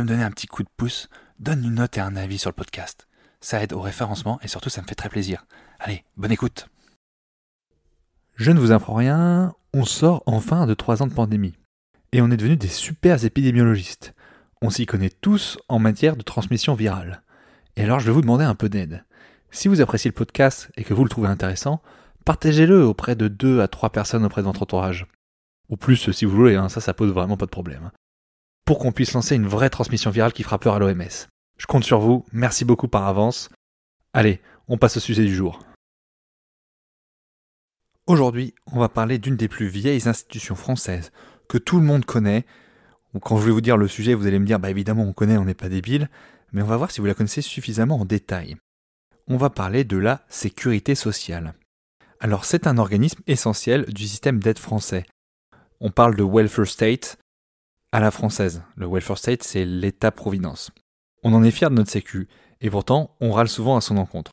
Me donner un petit coup de pouce, donne une note et un avis sur le podcast. Ça aide au référencement et surtout ça me fait très plaisir. Allez, bonne écoute. Je ne vous apprends rien, on sort enfin de trois ans de pandémie. Et on est devenus des super épidémiologistes. On s'y connaît tous en matière de transmission virale. Et alors je vais vous demander un peu d'aide. Si vous appréciez le podcast et que vous le trouvez intéressant, partagez-le auprès de deux à trois personnes auprès de votre entourage. Ou plus si vous voulez, hein, ça ça pose vraiment pas de problème. Pour qu'on puisse lancer une vraie transmission virale qui fera peur à l'OMS. Je compte sur vous, merci beaucoup par avance. Allez, on passe au sujet du jour. Aujourd'hui, on va parler d'une des plus vieilles institutions françaises que tout le monde connaît. Quand je vais vous dire le sujet, vous allez me dire, bah évidemment, on connaît, on n'est pas débile, mais on va voir si vous la connaissez suffisamment en détail. On va parler de la sécurité sociale. Alors, c'est un organisme essentiel du système d'aide français. On parle de welfare state à la française. Le welfare state, c'est l'État-providence. On en est fier de notre sécu, et pourtant, on râle souvent à son encontre.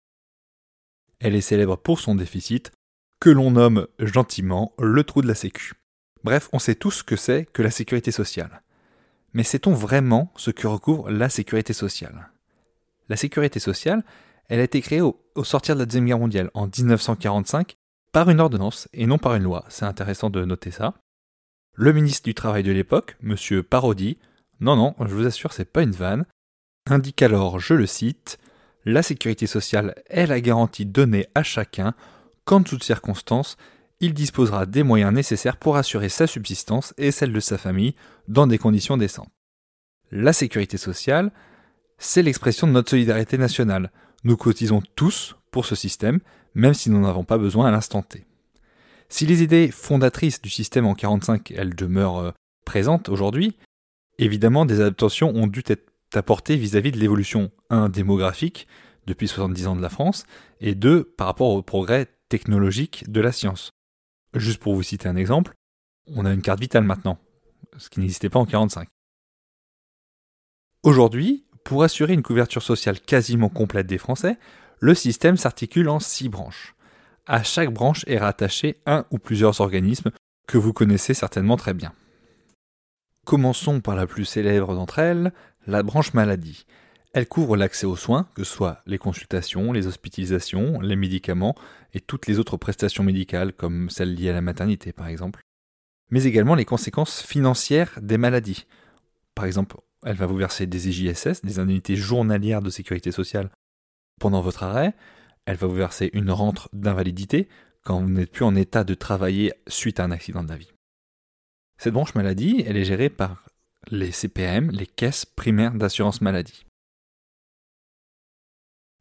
Elle est célèbre pour son déficit, que l'on nomme gentiment le trou de la sécu. Bref, on sait tous ce que c'est que la sécurité sociale. Mais sait-on vraiment ce que recouvre la sécurité sociale? La sécurité sociale, elle a été créée au, au, sortir de la Deuxième Guerre mondiale, en 1945, par une ordonnance et non par une loi. C'est intéressant de noter ça. Le ministre du Travail de l'époque, M. Parodi, non, non, je vous assure, c'est pas une vanne, indique alors, je le cite, La sécurité sociale est la garantie donnée à chacun qu'en toutes circonstances, il disposera des moyens nécessaires pour assurer sa subsistance et celle de sa famille dans des conditions décentes. La sécurité sociale, c'est l'expression de notre solidarité nationale. Nous cotisons tous pour ce système, même si nous n'en avons pas besoin à l'instant T. Si les idées fondatrices du système en 45, elles demeurent euh, présentes aujourd'hui, évidemment des adaptations ont dû être apportées vis-à-vis de l'évolution 1 démographique depuis 70 ans de la France et 2 par rapport au progrès technologique de la science. Juste pour vous citer un exemple, on a une carte vitale maintenant, ce qui n'existait pas en 45. Aujourd'hui, pour assurer une couverture sociale quasiment complète des Français, le système s'articule en six branches. À chaque branche est rattaché un ou plusieurs organismes que vous connaissez certainement très bien. Commençons par la plus célèbre d'entre elles, la branche maladie. Elle couvre l'accès aux soins, que ce soit les consultations, les hospitalisations, les médicaments et toutes les autres prestations médicales comme celles liées à la maternité par exemple, mais également les conséquences financières des maladies. Par exemple, elle va vous verser des EJSS, des indemnités journalières de sécurité sociale pendant votre arrêt, elle va vous verser une rente d'invalidité quand vous n'êtes plus en état de travailler suite à un accident de la vie. Cette branche maladie, elle est gérée par les CPM, les caisses primaires d'assurance maladie.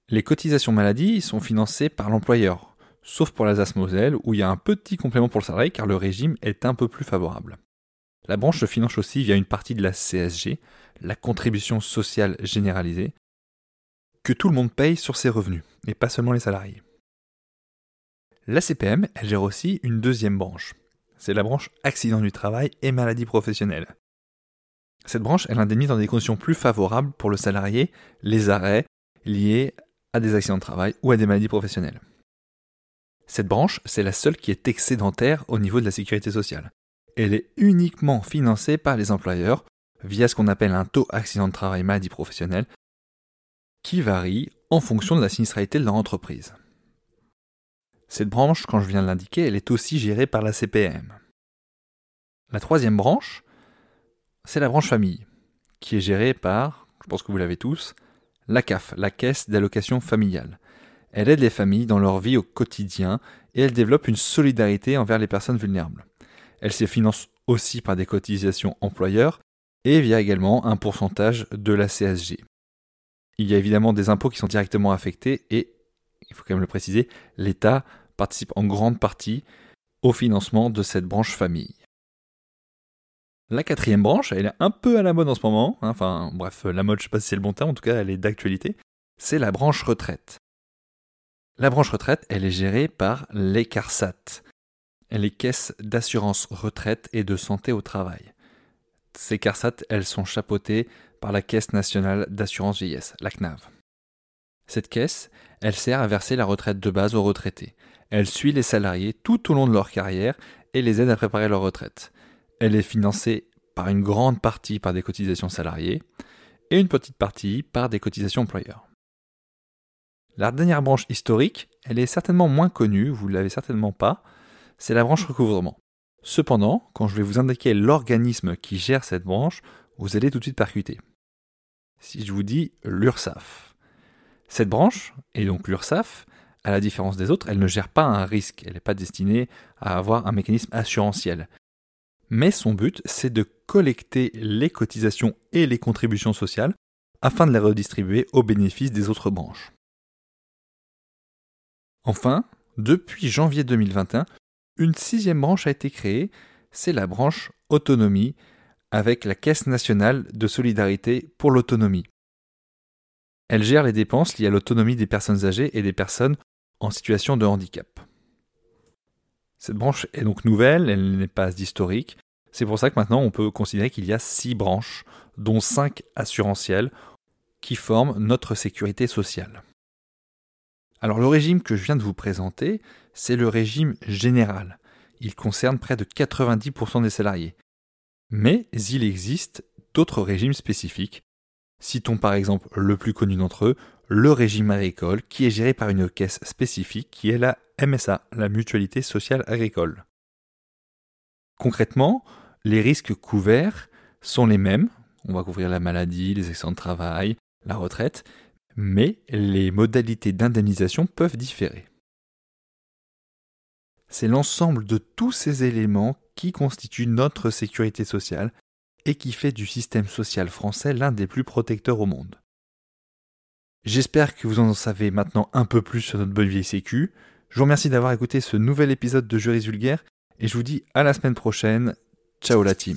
Les cotisations maladie sont financées par l'employeur, sauf pour l'Alsace-Moselle où il y a un petit complément pour le salarié car le régime est un peu plus favorable. La branche se finance aussi via une partie de la CSG, la contribution sociale généralisée, que tout le monde paye sur ses revenus, et pas seulement les salariés. La CPM, elle gère aussi une deuxième branche. C'est la branche accident du travail et maladie professionnelle. Cette branche, elle indemnise dans des conditions plus favorables pour le salarié les arrêts liés à des accidents de travail ou à des maladies professionnelles. Cette branche, c'est la seule qui est excédentaire au niveau de la sécurité sociale. Elle est uniquement financée par les employeurs via ce qu'on appelle un taux accident de travail maladie professionnelle qui varie en fonction de la sinistralité de leur entreprise. Cette branche, quand je viens de l'indiquer, elle est aussi gérée par la CPM. La troisième branche, c'est la branche famille, qui est gérée par, je pense que vous l'avez tous, la CAF, la Caisse d'allocation familiale. Elle aide les familles dans leur vie au quotidien et elle développe une solidarité envers les personnes vulnérables. Elle se finance aussi par des cotisations employeurs et via également un pourcentage de la CSG. Il y a évidemment des impôts qui sont directement affectés et, il faut quand même le préciser, l'État participe en grande partie au financement de cette branche famille. La quatrième branche, elle est un peu à la mode en ce moment, hein, enfin bref, la mode je sais pas si c'est le bon terme, en tout cas elle est d'actualité, c'est la branche retraite. La branche retraite, elle est gérée par les CARSAT, les caisses d'assurance retraite et de santé au travail. Ces CARSAT, sont chapeautées par la Caisse nationale d'assurance vieillesse, la CNAV. Cette caisse, elle sert à verser la retraite de base aux retraités. Elle suit les salariés tout au long de leur carrière et les aide à préparer leur retraite. Elle est financée par une grande partie par des cotisations salariées et une petite partie par des cotisations employeurs. La dernière branche historique, elle est certainement moins connue, vous ne l'avez certainement pas, c'est la branche recouvrement. Cependant, quand je vais vous indiquer l'organisme qui gère cette branche, vous allez tout de suite percuter. Si je vous dis l'URSSAF. Cette branche, et donc l'URSSAF, à la différence des autres, elle ne gère pas un risque, elle n'est pas destinée à avoir un mécanisme assurantiel. Mais son but, c'est de collecter les cotisations et les contributions sociales afin de les redistribuer au bénéfice des autres branches. Enfin, depuis janvier 2021, une sixième branche a été créée, c'est la branche autonomie, avec la Caisse nationale de solidarité pour l'autonomie. Elle gère les dépenses liées à l'autonomie des personnes âgées et des personnes en situation de handicap. Cette branche est donc nouvelle, elle n'est pas historique. C'est pour ça que maintenant on peut considérer qu'il y a six branches, dont cinq assurantielles, qui forment notre sécurité sociale. Alors le régime que je viens de vous présenter, c'est le régime général. Il concerne près de 90% des salariés. Mais il existe d'autres régimes spécifiques. Citons par exemple le plus connu d'entre eux, le régime agricole, qui est géré par une caisse spécifique qui est la MSA, la Mutualité Sociale Agricole. Concrètement, les risques couverts sont les mêmes. On va couvrir la maladie, les accidents de travail, la retraite, mais les modalités d'indemnisation peuvent différer. C'est l'ensemble de tous ces éléments qui constituent notre sécurité sociale et qui fait du système social français l'un des plus protecteurs au monde. J'espère que vous en savez maintenant un peu plus sur notre bonne vieille sécu. Je vous remercie d'avoir écouté ce nouvel épisode de Juris Vulgaire et je vous dis à la semaine prochaine. Ciao la team.